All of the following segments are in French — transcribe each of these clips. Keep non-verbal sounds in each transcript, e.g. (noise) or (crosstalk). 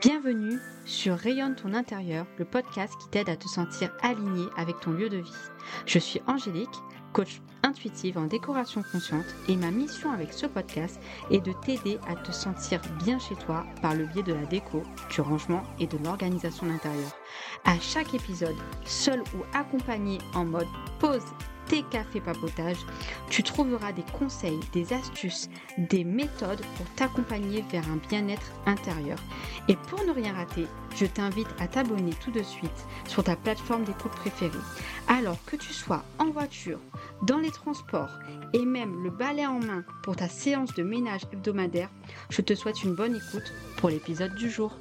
Bienvenue sur Rayonne ton intérieur, le podcast qui t'aide à te sentir aligné avec ton lieu de vie. Je suis Angélique, coach intuitive en décoration consciente et ma mission avec ce podcast est de t'aider à te sentir bien chez toi par le biais de la déco, du rangement et de l'organisation d'intérieur. À chaque épisode, seul ou accompagné en mode pause tes cafés papotage, tu trouveras des conseils, des astuces, des méthodes pour t'accompagner vers un bien-être intérieur. Et pour ne rien rater, je t'invite à t'abonner tout de suite sur ta plateforme d'écoute préférée. Alors que tu sois en voiture, dans les transports et même le balai en main pour ta séance de ménage hebdomadaire, je te souhaite une bonne écoute pour l'épisode du jour.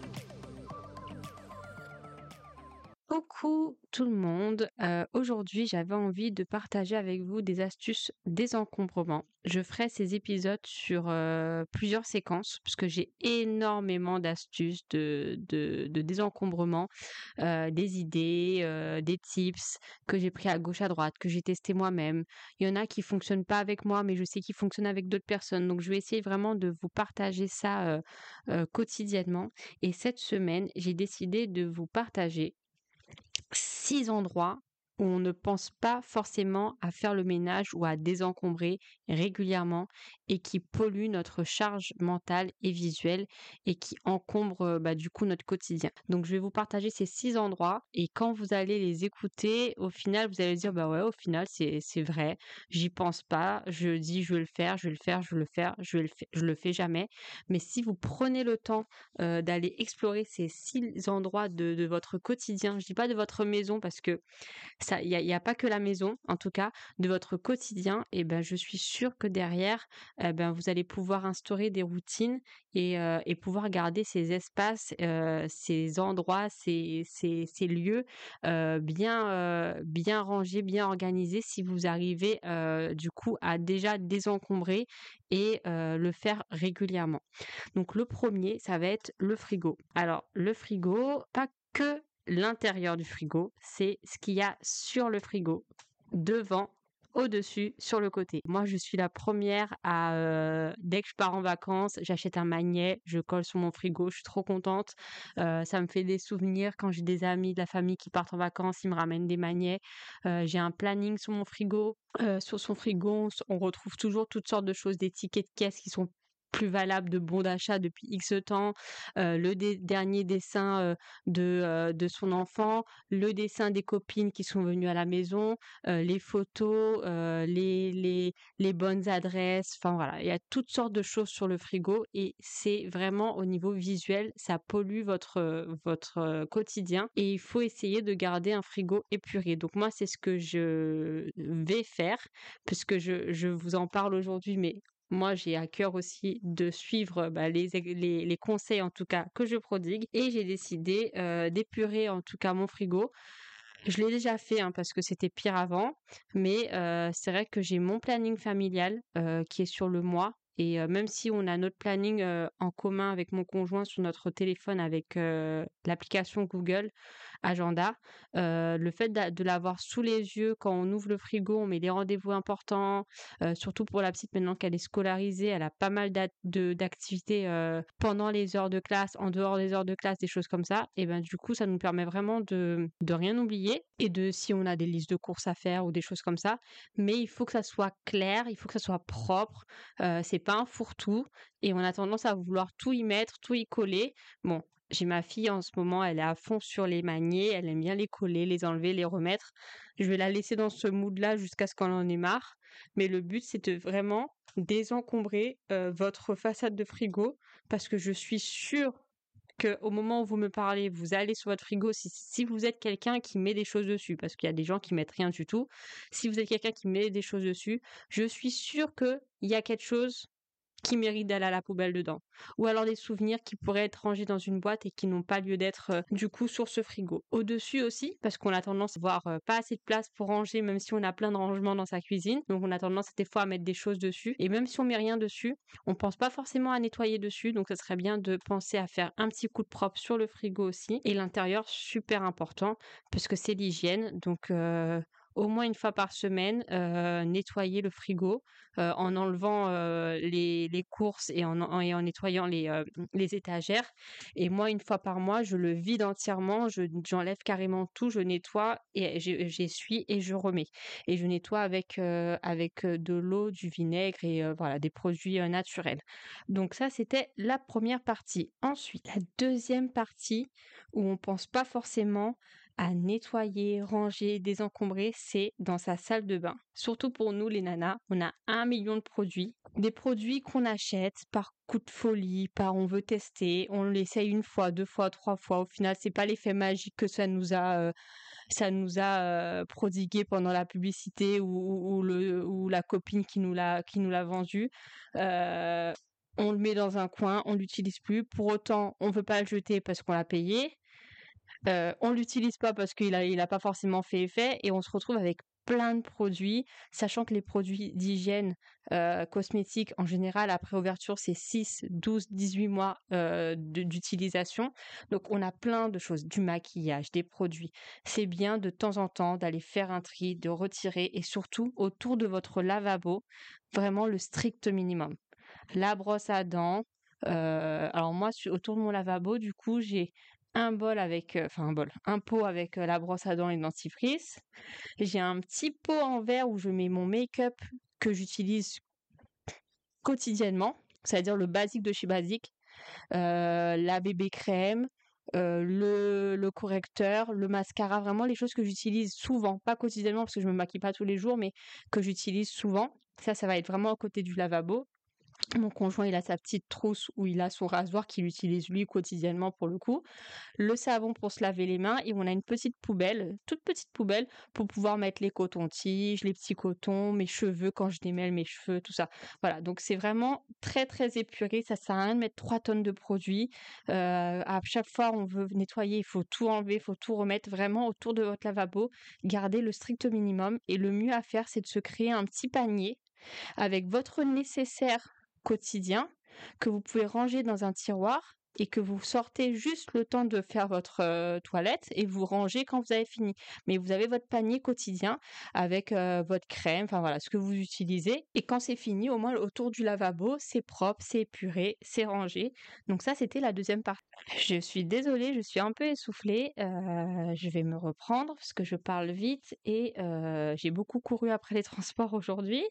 Tout le monde, euh, aujourd'hui j'avais envie de partager avec vous des astuces désencombrement. Je ferai ces épisodes sur euh, plusieurs séquences puisque j'ai énormément d'astuces de, de, désencombrement, euh, des idées, des tips que j'ai pris à gauche à droite, que j'ai testé moi-même. Il y en a qui fonctionnent pas avec moi mais je sais qu'ils fonctionnent avec d'autres personnes donc je vais essayer vraiment de vous partager ça quotidiennement. Et cette semaine j'ai décidé de vous partager six endroits on ne pense pas forcément à faire le ménage ou à désencombrer régulièrement et qui polluent notre charge mentale et visuelle et qui encombrent bah, du coup notre quotidien. Donc je vais vous partager ces six endroits et quand vous allez les écouter, au final vous allez dire bah ouais au final c'est vrai, j'y pense pas, je dis je vais le faire, je vais le faire, je le faire, je le fais jamais. Mais si vous prenez le temps d'aller explorer ces six endroits de, de votre quotidien, je dis pas de votre maison parce que il n'y a, pas que la maison, en tout cas, de votre quotidien, et ben je suis sûre que derrière, eh ben vous allez pouvoir instaurer des routines et, euh, pouvoir garder ces espaces, euh, ces endroits, ces, lieux euh, bien, bien rangés, bien organisés si vous arrivez du coup à déjà désencombrer et le faire régulièrement. Donc le premier, ça va être le frigo. Alors le frigo, pas que l'intérieur du frigo, c'est ce qu'il y a sur le frigo, devant, au-dessus, sur le côté. Moi, je suis la première à, euh, dès que je pars en vacances, j'achète un magnet, je colle sur mon frigo, je suis trop contente. Euh, ça me fait des souvenirs quand j'ai des amis de la famille qui partent en vacances, ils me ramènent des magnets. Euh, j'ai un planning sur mon frigo. sur son frigo, on retrouve toujours toutes sortes de choses, des tickets de caisse qui sont plus valable de bon d'achat depuis X temps, le dernier dessin de, de son enfant, le dessin des copines qui sont venues à la maison, les photos, les, les, les bonnes adresses, enfin voilà, il y a toutes sortes de choses sur le frigo et c'est vraiment au niveau visuel, ça pollue votre, votre quotidien et il faut essayer de garder un frigo épuré. Donc moi, c'est ce que je vais faire puisque je, je vous en parle aujourd'hui, mais moi, j'ai à cœur aussi de suivre bah, les, les, conseils, en tout cas, que je prodigue. Et j'ai décidé d'épurer, en tout cas, mon frigo. Je l'ai déjà fait hein, parce que c'était pire avant, mais c'est vrai que j'ai mon planning familial qui est sur le mois. Et même si on a notre planning en commun avec mon conjoint sur notre téléphone avec l'application Google, agenda. le fait de, l'avoir sous les yeux quand on ouvre le frigo, on met des rendez-vous importants, surtout pour la petite maintenant qu'elle est scolarisée, elle a pas mal d'activités pendant les heures de classe, en dehors des heures de classe, des choses comme ça. Et ben du coup, ça nous permet vraiment de, de rien oublier et de si on a des listes de courses à faire ou des choses comme ça. Mais il faut que ça soit clair, il faut que ça soit propre. c'est pas un fourre-tout et on a tendance à vouloir tout y mettre, tout y coller. Bon, j'ai ma fille en ce moment, elle est à fond sur les manier, elle aime bien les coller, les enlever, les remettre. Je vais la laisser dans ce mood-là jusqu'à ce qu'elle en ait marre. Mais le but, c'est de vraiment désencombrer votre façade de frigo parce que je suis sûre qu'au moment où vous me parlez, vous allez sur votre frigo, si, si vous êtes quelqu'un qui met des choses dessus, parce qu'il y a des gens qui mettent rien du tout, si vous êtes quelqu'un qui met des choses dessus, je suis sûre qu'il y a quelque chose qui méritent d'aller à la poubelle dedans. Ou alors des souvenirs qui pourraient être rangés dans une boîte et qui n'ont pas lieu d'être euh, du coup sur ce frigo. Au-dessus aussi, parce qu'on a tendance à avoir euh, pas assez de place pour ranger, même si on a plein de rangements dans sa cuisine. Donc on a tendance des fois à mettre des choses dessus. Et même si on met rien dessus, on pense pas forcément à nettoyer dessus. Donc ce serait bien de penser à faire un petit coup de propre sur le frigo aussi. Et l'intérieur, super important, parce que c'est l'hygiène. Donc euh, au moins une fois par semaine nettoyer le frigo en enlevant les, les, courses et en, et en nettoyant les, les étagères. Et moi, une fois par mois, je le vide entièrement, j'enlève carrément tout, je nettoie et j'essuie et je remets. Et je nettoie avec, avec de l'eau, du vinaigre et voilà, des produits naturels. Donc ça, c'était la première partie. Ensuite, la deuxième partie où on pense pas forcément à nettoyer, ranger, désencombrer, c'est dans sa salle de bain. Surtout pour nous les nanas, on a un million de produits. Des produits qu'on achète par coup de folie, par on veut tester, on l'essaye une fois, deux fois, trois fois. Au final, c'est pas l'effet magique que ça nous a, euh, ça nous a euh, prodigué pendant la publicité ou, le, ou la copine qui nous l'a, qui nous l'a vendu. Euh, on le met dans un coin, on l'utilise plus. Pour autant, on veut pas le jeter parce qu'on l'a payé. Euh, on l'utilise pas parce qu'il a, il a pas forcément fait effet et on se retrouve avec plein de produits, sachant que les produits d'hygiène euh, cosmétique en général après ouverture c'est 6, 12, 18 mois d'utilisation. Donc on a plein de choses, du maquillage, des produits. C'est bien de temps en temps d'aller faire un tri, de retirer et surtout autour de votre lavabo, vraiment le strict minimum. La brosse à dents, alors moi, autour de mon lavabo, du coup, j'ai un bol avec, enfin un bol, un pot avec la brosse à dents et le dentifrice. J'ai un petit pot en verre où je mets mon make-up que j'utilise quotidiennement, c'est-à-dire le basique de chez Basique, la bébé crème, le, le, correcteur, le mascara, vraiment les choses que j'utilise souvent, pas quotidiennement parce que je me maquille pas tous les jours, mais que j'utilise souvent. Ça, ça va être vraiment à côté du lavabo. Mon conjoint, il a sa petite trousse où il a son rasoir qu'il utilise lui quotidiennement pour le coup. Le savon pour se laver les mains et on a une petite poubelle, toute petite poubelle pour pouvoir mettre les cotons-tiges, les petits cotons, mes cheveux quand je démêle mes cheveux, tout ça. Voilà, donc c'est vraiment très très épuré. Ça sert à rien de mettre 3 tonnes de produits. Euh, à chaque fois, on veut nettoyer, il faut tout enlever, il faut tout remettre vraiment autour de votre lavabo. Garder le strict minimum et le mieux à faire, c'est de se créer un petit panier avec votre nécessaire quotidien que vous pouvez ranger dans un tiroir et que vous sortez juste le temps de faire votre euh, toilette et vous rangez quand vous avez fini. Mais vous avez votre panier quotidien avec euh, votre crème, enfin voilà, ce que vous utilisez. Et quand c'est fini, au moins autour du lavabo, c'est propre, c'est épuré, c'est rangé. Donc ça, c'était la deuxième partie. Je suis désolée, je suis un peu essoufflée. Euh, je vais me reprendre parce que je parle vite et j'ai beaucoup couru après les (laughs) transports aujourd'hui.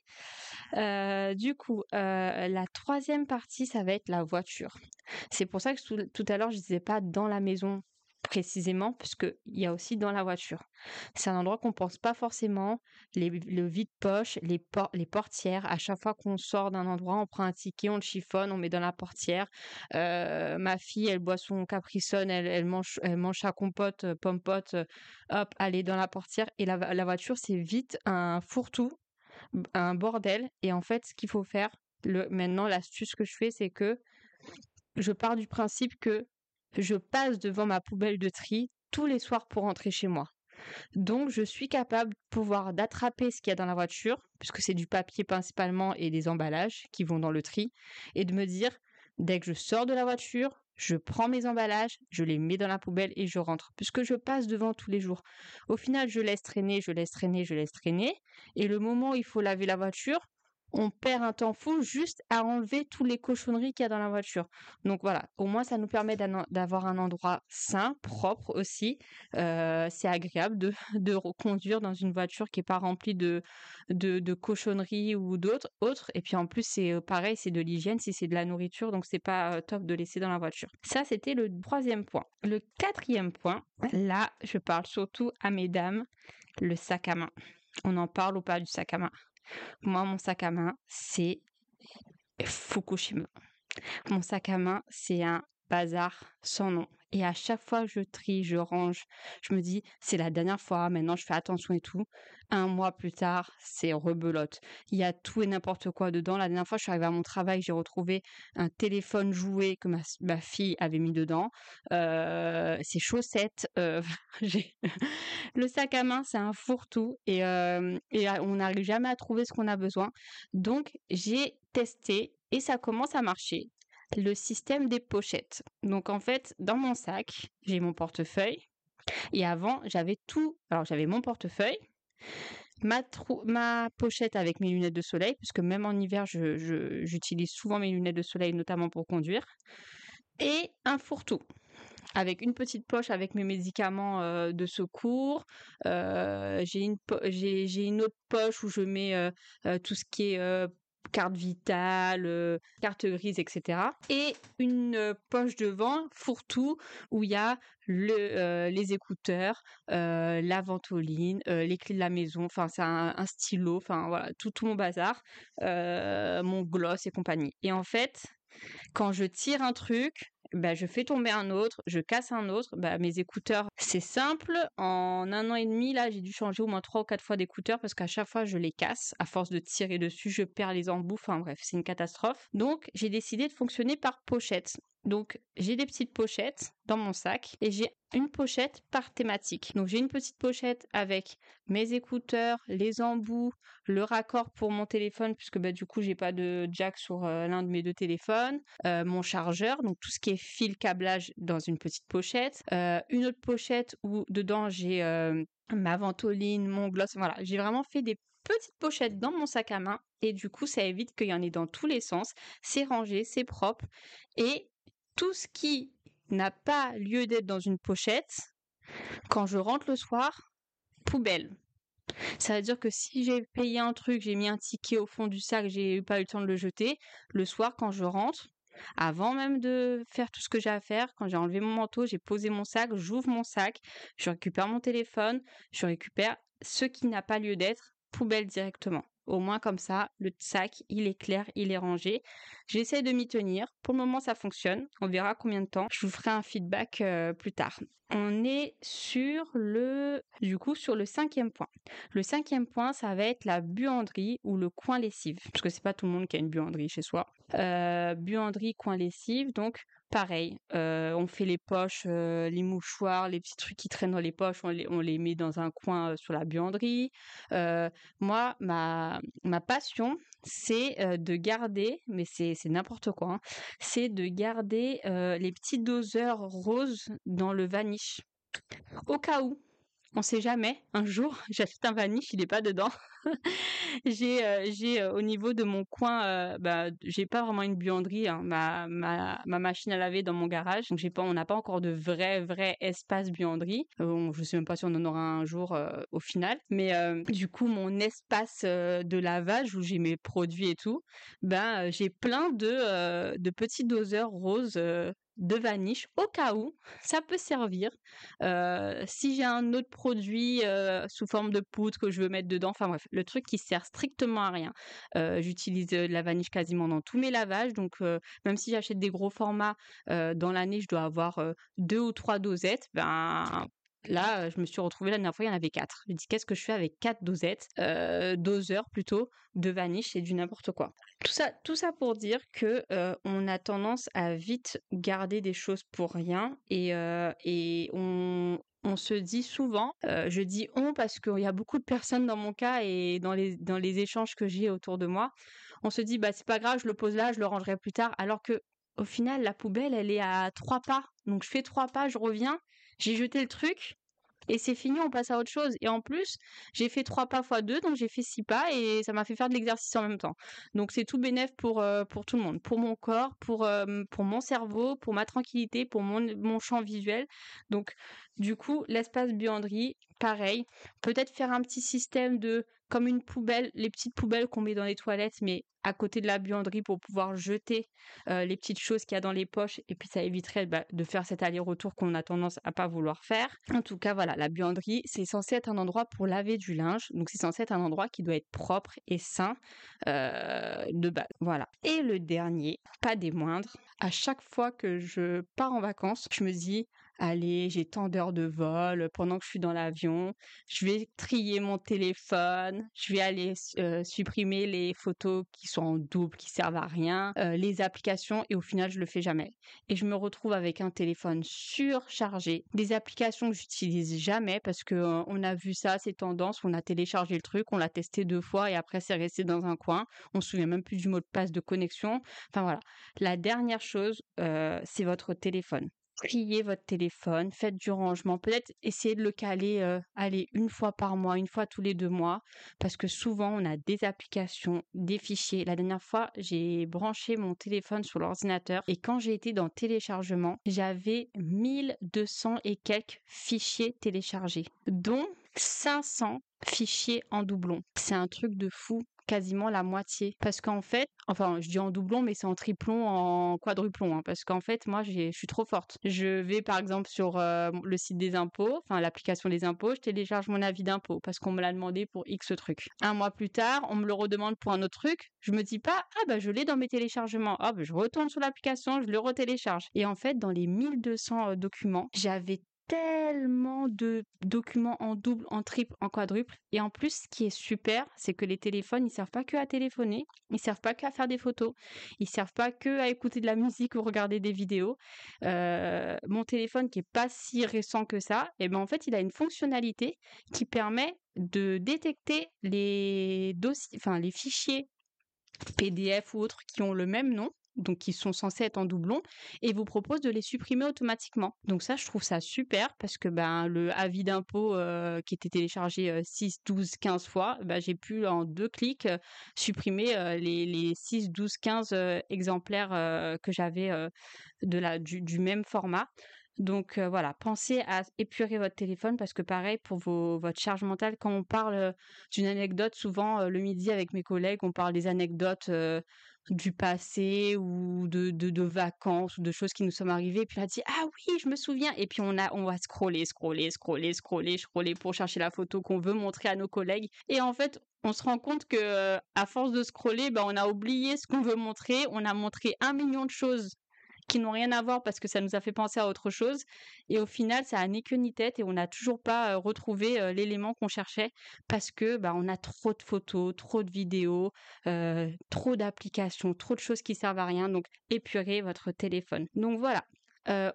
du coup, la troisième partie, ça va être la voiture. C'est pour ça que tout, à l'heure, je disais pas dans la maison précisément, puisqu'il y a aussi dans la voiture. C'est un endroit qu'on pense pas forcément. Le vide-poche, les, les portières. À chaque fois qu'on sort d'un endroit, on prend un ticket, on le chiffonne, on met dans la portière. Euh, ma fille, elle boit son capricone, elle, mange, elle mange sa compote, euh, pompote, euh, hop, elle est dans la portière. Et la, la voiture, c'est vite un fourre-tout, un bordel. Et en fait, ce qu'il faut faire, le, maintenant, l'astuce que je fais, c'est que je pars du principe que je passe devant ma poubelle de tri tous les soirs pour rentrer chez moi. Donc je suis capable de pouvoir d'attraper ce qu'il y a dans la voiture, puisque c'est du papier principalement et des emballages qui vont dans le tri, et de me dire, dès que je sors de la voiture, je prends mes emballages, je les mets dans la poubelle et je rentre, puisque je passe devant tous les jours. Au final, je laisse traîner, je laisse traîner, je laisse traîner, et le moment où il faut laver la voiture, on perd un temps fou juste à enlever tous les cochonneries qu'il y a dans la voiture. Donc voilà, au moins ça nous permet d'avoir un endroit sain, propre aussi. Euh, c'est agréable de, (laughs) de conduire dans une voiture qui n'est pas remplie de, de, cochonneries ou d'autres. Autres. Et puis en plus, c'est euh, pareil, c'est de l'hygiène si c'est de la nourriture, donc c'est pas euh, top de laisser dans la voiture. Ça, c'était le troisième point. Le quatrième point, là, je parle surtout à mesdames, le sac à main. On en parle ou pas du sac à main? Moi, mon sac à main, c'est Fukushima. Mon sac à main, c'est un bazar sans nom. Et à chaque fois que je trie, je range, je me dis, c'est la dernière fois, maintenant je fais attention et tout. Un mois plus tard, c'est rebelote. Il y a tout et n'importe quoi dedans. La dernière fois, je suis arrivée à mon travail, j'ai retrouvé un téléphone joué que ma, fille avait mis dedans, euh, ses chaussettes. Euh, (laughs) (laughs) le sac à main, c'est un fourre-tout et, euh, et on n'arrive jamais à trouver ce qu'on a besoin. Donc, j'ai testé et ça commence à marcher le système des pochettes. Donc en fait, dans mon sac, j'ai mon portefeuille. Et avant, j'avais tout. Alors j'avais mon portefeuille, ma, ma pochette avec mes lunettes de soleil, puisque même en hiver, j'utilise souvent mes lunettes de soleil, notamment pour conduire, et un fourre-tout avec une petite poche avec mes médicaments euh, de secours. Euh, j'ai une, une, autre poche où je mets euh, tout ce qui est carte vitale, carte grise, etc. Et une poche devant, fourre-tout, où il y a le, les écouteurs, la ventoline, les clés de la maison, enfin c'est un, stylo, enfin voilà, tout mon bazar, mon gloss et compagnie. Et en fait, quand je tire un truc, bah, je fais tomber un autre, je casse un autre. Bah, mes écouteurs, c'est simple. En un an et demi, là, j'ai dû changer au moins trois ou quatre fois d'écouteurs parce qu'à chaque fois, je les casse. À force de tirer dessus, je perds les embouts. Enfin bref, c'est une catastrophe. Donc, j'ai décidé de fonctionner par pochette. Donc, j'ai des petites pochettes dans mon sac et j'ai une pochette par thématique. Donc, j'ai une petite pochette avec mes écouteurs, les embouts, le raccord pour mon téléphone, puisque bah, du coup, j'ai pas de jack sur euh, l'un de mes deux téléphones, euh, mon chargeur, donc tout ce qui est fil câblage dans une petite pochette, euh, une autre pochette où dedans j'ai ma ventoline, mon gloss, voilà, j'ai vraiment fait des petites pochettes dans mon sac à main et du coup ça évite qu'il y en ait dans tous les sens, c'est rangé, c'est propre et tout ce qui n'a pas lieu d'être dans une pochette, quand je rentre le soir, poubelle. Ça veut dire que si j'ai payé un truc, j'ai mis un ticket au fond du sac, j'ai pas eu le temps de le jeter, le soir quand je rentre, avant même de faire tout ce que j'ai à faire, quand j'ai enlevé mon manteau, j'ai posé mon sac, j'ouvre mon sac, je récupère mon téléphone, je récupère ce qui n'a pas lieu d'être, poubelle directement. Au moins comme ça, le sac, il est clair, il est rangé. J'essaie de m'y tenir. Pour le moment, ça fonctionne. On verra combien de temps. Je vous ferai un feedback euh, plus tard. On est sur le, du coup, sur le cinquième point. Le cinquième point, ça va être la buanderie ou le coin lessive. Parce que c'est pas tout le monde qui a une buanderie chez soi. Euh, buanderie, coin lessive. Donc, pareil, on fait les poches, les mouchoirs, les petits trucs qui traînent dans les poches, on les, met dans un coin sur la buanderie. moi, ma, passion, c'est de garder, mais c'est n'importe quoi, hein, c'est de garder les petits doseurs roses dans le vanish. Au cas où, on sait jamais, un jour, (laughs) j'achète un vanish, il n'est pas dedans. (laughs) j'ai euh, euh, au niveau de mon coin, euh, bah, j'ai pas vraiment une buanderie. Hein. Ma, ma, ma, machine à laver dans mon garage, donc pas, on n'a pas encore de vrai vrai espace buanderie. je sais même pas si on en aura un jour au final. Mais du coup, mon espace de lavage où j'ai mes produits et tout, ben j'ai plein de de petits doseurs roses de vanish au cas où ça peut servir. si j'ai un autre produit sous forme de poudre que je veux mettre dedans, enfin bref, le truc qui sert strictement à rien. J'utilise de la vanish quasiment dans tous mes lavages, donc même si j'achète des gros formats dans l'année, je dois avoir deux ou trois dosettes. Ben Là, je me suis retrouvée la dernière fois, il y en avait quatre. Je me dit qu'est-ce que je fais avec quatre dosettes, doseurs plutôt, de vanish et du n'importe quoi. Tout ça, pour dire que on a tendance à vite garder des choses pour rien et, on, se dit souvent, je dis on parce qu'il y a beaucoup de personnes dans mon cas et dans les, dans les échanges que j'ai autour de moi, on se dit bah c'est pas grave, je le pose là, je le rangerai plus tard, alors que au final la poubelle elle est à trois pas, donc je fais trois pas, je reviens, j'ai jeté le truc, et c'est fini, on passe à autre chose. Et en plus, j'ai fait trois pas fois deux, donc j'ai fait six pas et ça m'a fait faire de l'exercice en même temps. Donc c'est tout bénéf pour, euh, pour tout le monde, pour mon corps, pour, euh, pour mon cerveau, pour ma tranquillité, pour mon, mon champ visuel. Donc du coup, l'espace buanderie, pareil. Peut-être faire un petit système de comme une poubelle, les petites poubelles qu'on met dans les toilettes, mais à côté de la buanderie pour pouvoir jeter euh, les petites choses qu'il y a dans les poches et puis ça éviterait bah, de faire cet aller-retour qu'on a tendance à pas vouloir faire. En tout cas, voilà, la buanderie, c'est censé être un endroit pour laver du linge, donc c'est censé être un endroit qui doit être propre et sain euh, de base. Voilà. Et le dernier, pas des moindres, à chaque fois que je pars en vacances, je me dis allez, j'ai tant d'heures de vol pendant que je suis dans l'avion, je vais trier mon téléphone, je vais aller supprimer les photos qui sont en double, qui servent à rien, les applications et au final je le fais jamais. Et je me retrouve avec un téléphone surchargé, des applications que j'utilise jamais parce que on a vu ça, ces tendances, on a téléchargé le truc, on l'a testé deux fois et après c'est resté dans un coin, on se souvient même plus du mot de passe de connexion. Enfin voilà. La dernière chose, c'est votre téléphone triez votre téléphone, faites du rangement, peut-être essayez de le caler, euh, allez, une fois par mois, une fois tous les deux mois, parce que souvent on a des applications, des fichiers. La dernière fois, j'ai branché mon téléphone sur l'ordinateur et quand j'ai été dans téléchargement, j'avais 1200 et quelques fichiers téléchargés, dont 500 fichiers en doublon. C'est un truc de fou quasiment la moitié. Parce qu'en fait, enfin, je dis en doublon, mais c'est en triplon, en quadruplon. Hein, parce qu'en fait, moi, je suis trop forte. Je vais, par exemple, sur euh, le site des impôts, enfin, l'application des impôts, je télécharge mon avis d'impôt parce qu'on me l'a demandé pour X truc. Un mois plus tard, on me le redemande pour un autre truc. Je me dis pas, ah, bah, je l'ai dans mes téléchargements. Ah, bah, je retourne sur l'application, je le retélécharge. Et en fait, dans les 1200 euh, documents, j'avais tellement de documents en double, en triple, en quadruple. Et en plus, ce qui est super, c'est que les téléphones, ils servent pas que à téléphoner, ils servent pas qu'à faire des photos, ils servent pas que à écouter de la (laughs) musique ou regarder des vidéos. Euh, mon téléphone, qui est pas si récent que ça, et eh ben en fait, il a une fonctionnalité qui permet de détecter les dossiers, les fichiers PDF ou autres qui ont le même nom donc qui sont censés être en doublon, et vous propose de les supprimer automatiquement. Donc ça, je trouve ça super parce que ben le avis d'impôt euh, qui était téléchargé 6, 12, 15 fois, ben, j'ai pu en deux clics euh, supprimer euh, les, les 6, 12, 15 exemplaires que j'avais du, même format. Donc voilà, pensez à épurer votre téléphone parce que pareil pour vos, votre charge mentale, quand on parle d'une anecdote, souvent le midi avec mes collègues, on parle des anecdotes du passé ou de, de, vacances ou de choses qui nous sont arrivées. Et puis on a dit ah oui, je me souviens. Et puis on a on va scroller, scroller, scroller, scroller, scroller pour chercher la photo qu'on veut montrer à nos collègues. Et en fait, on se rend compte que à force de scroller, ben, on a oublié ce qu'on veut montrer. On a montré un million de choses qui n'ont rien à voir parce que ça nous a fait penser à autre chose. Et au final, ça a ni queue ni tête et on n'a toujours pas euh, retrouvé euh, l'élément qu'on cherchait parce que bah, on a trop de photos, trop de vidéos, euh, trop d'applications, trop de choses qui servent à rien. Donc, épurez votre téléphone. Donc voilà.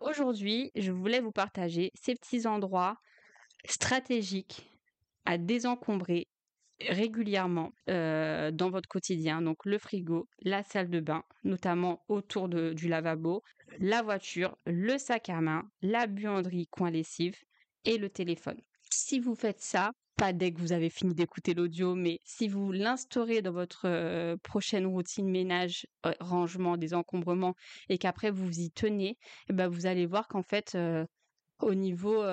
Aujourd'hui, je voulais vous partager ces petits endroits stratégiques à désencombrer régulièrement dans votre quotidien. Donc le frigo, la salle de bain, notamment autour de, du lavabo, la voiture, le sac à main, la buanderie coin lessive et le téléphone. Si vous faites ça, pas dès que vous avez fini d'écouter l'audio, mais si vous l'instaurez dans votre prochaine routine ménage, rangement, désencombrement, et qu'après vous y tenez, eh ben vous allez voir qu'en fait, au niveau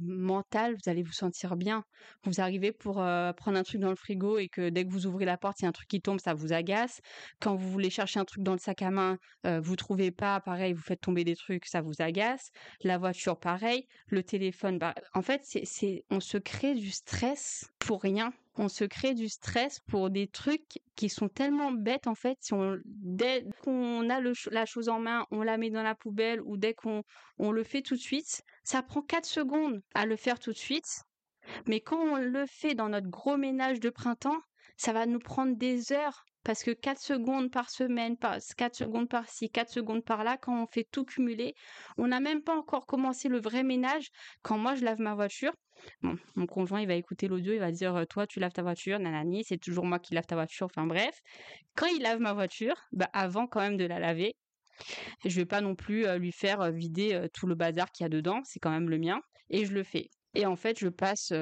mental, vous allez vous sentir bien. Vous arrivez pour prendre un truc dans le frigo et que dès que vous ouvrez la porte, il y a un truc qui tombe, ça vous agace. Quand vous voulez chercher un truc dans le sac à main, vous trouvez pas, pareil, vous faites tomber des trucs, ça vous agace. La voiture, pareil. Le téléphone, bah, en fait, c'est, on se crée du stress pour rien on se crée du stress pour des trucs qui sont tellement bêtes en fait. Dès qu'on a la chose en main, on la met dans la poubelle ou dès qu'on on le fait tout de suite, ça prend 4 secondes à le faire tout de suite. Mais quand on le fait dans notre gros ménage de printemps, ça va nous prendre des heures parce que 4 secondes par semaine, 4 secondes par-ci, 4 secondes par-là, quand on fait tout cumuler, on n'a même pas encore commencé le vrai ménage. Quand moi je lave ma voiture, mon conjoint il va écouter l'audio, il va dire euh, toi tu laves ta voiture, nanani, c'est toujours moi qui lave ta voiture, enfin bref. Quand il lave ma voiture, bah avant quand même de la laver, je vais pas non plus lui faire vider tout le bazar qu'il y a dedans, c'est quand même le mien, et je le fais. Et en fait, je passe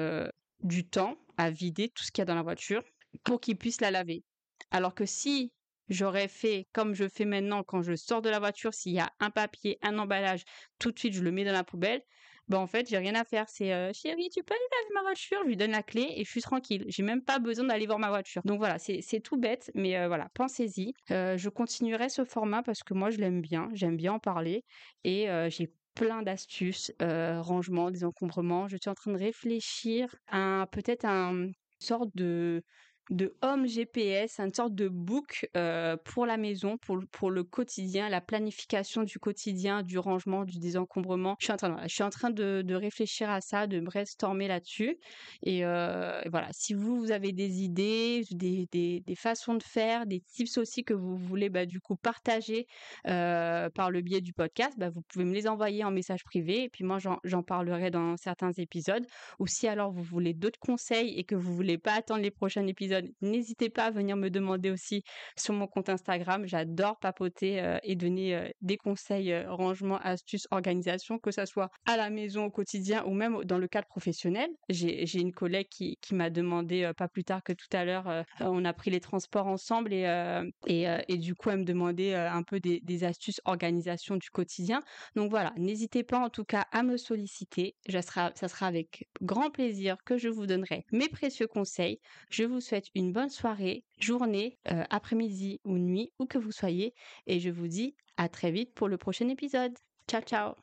du temps à vider tout ce qu'il y a dans la voiture pour qu'il puisse la laver. Alors que si j'aurais fait comme je fais maintenant quand je sors de la voiture, s'il y a un papier, un emballage, tout de suite je le mets dans la poubelle, ben en fait j'ai rien à faire. C'est euh, chérie, tu peux aller laver ma voiture? Je lui donne la clé et je suis tranquille. J'ai même pas besoin d'aller voir ma voiture. Donc voilà, c'est tout bête, mais euh, voilà, pensez-y. Euh, je continuerai ce format parce que moi je l'aime bien, j'aime bien en parler et j'ai plein d'astuces, rangement, désencombrement. Je suis en train de réfléchir à peut-être un sorte de de Home GPS, une sorte de book euh, pour la maison, pour, pour le quotidien, la planification du quotidien, du rangement, du désencombrement. Je suis en train, je suis en train de, de réfléchir à ça, de brainstormer là-dessus. Et, euh, voilà, si vous, vous avez des idées, des, des, des, façons de faire, des tips aussi que vous voulez bah, du coup partager euh, par le biais du podcast, bah, vous pouvez me les envoyer en message privé et puis moi j'en parlerai dans certains épisodes. Ou si alors vous voulez d'autres conseils et que vous voulez pas attendre les prochains épisodes n'hésitez pas à venir me demander aussi sur mon compte Instagram. J'adore papoter et donner des conseils rangement, astuces, organisation, que ce soit à la maison au quotidien ou même dans le cadre professionnel. J'ai une collègue qui, m'a demandé pas plus tard que tout à l'heure, on a pris les transports ensemble et, du coup elle me demandait un peu des, astuces organisation du quotidien. Donc voilà, n'hésitez pas en tout cas à me solliciter. Ça sera, ça sera avec grand plaisir que je vous donnerai mes précieux conseils. Je vous souhaite une bonne soirée, journée, euh, après-midi ou nuit, où que vous soyez. Et je vous dis à très vite pour le prochain épisode. Ciao, ciao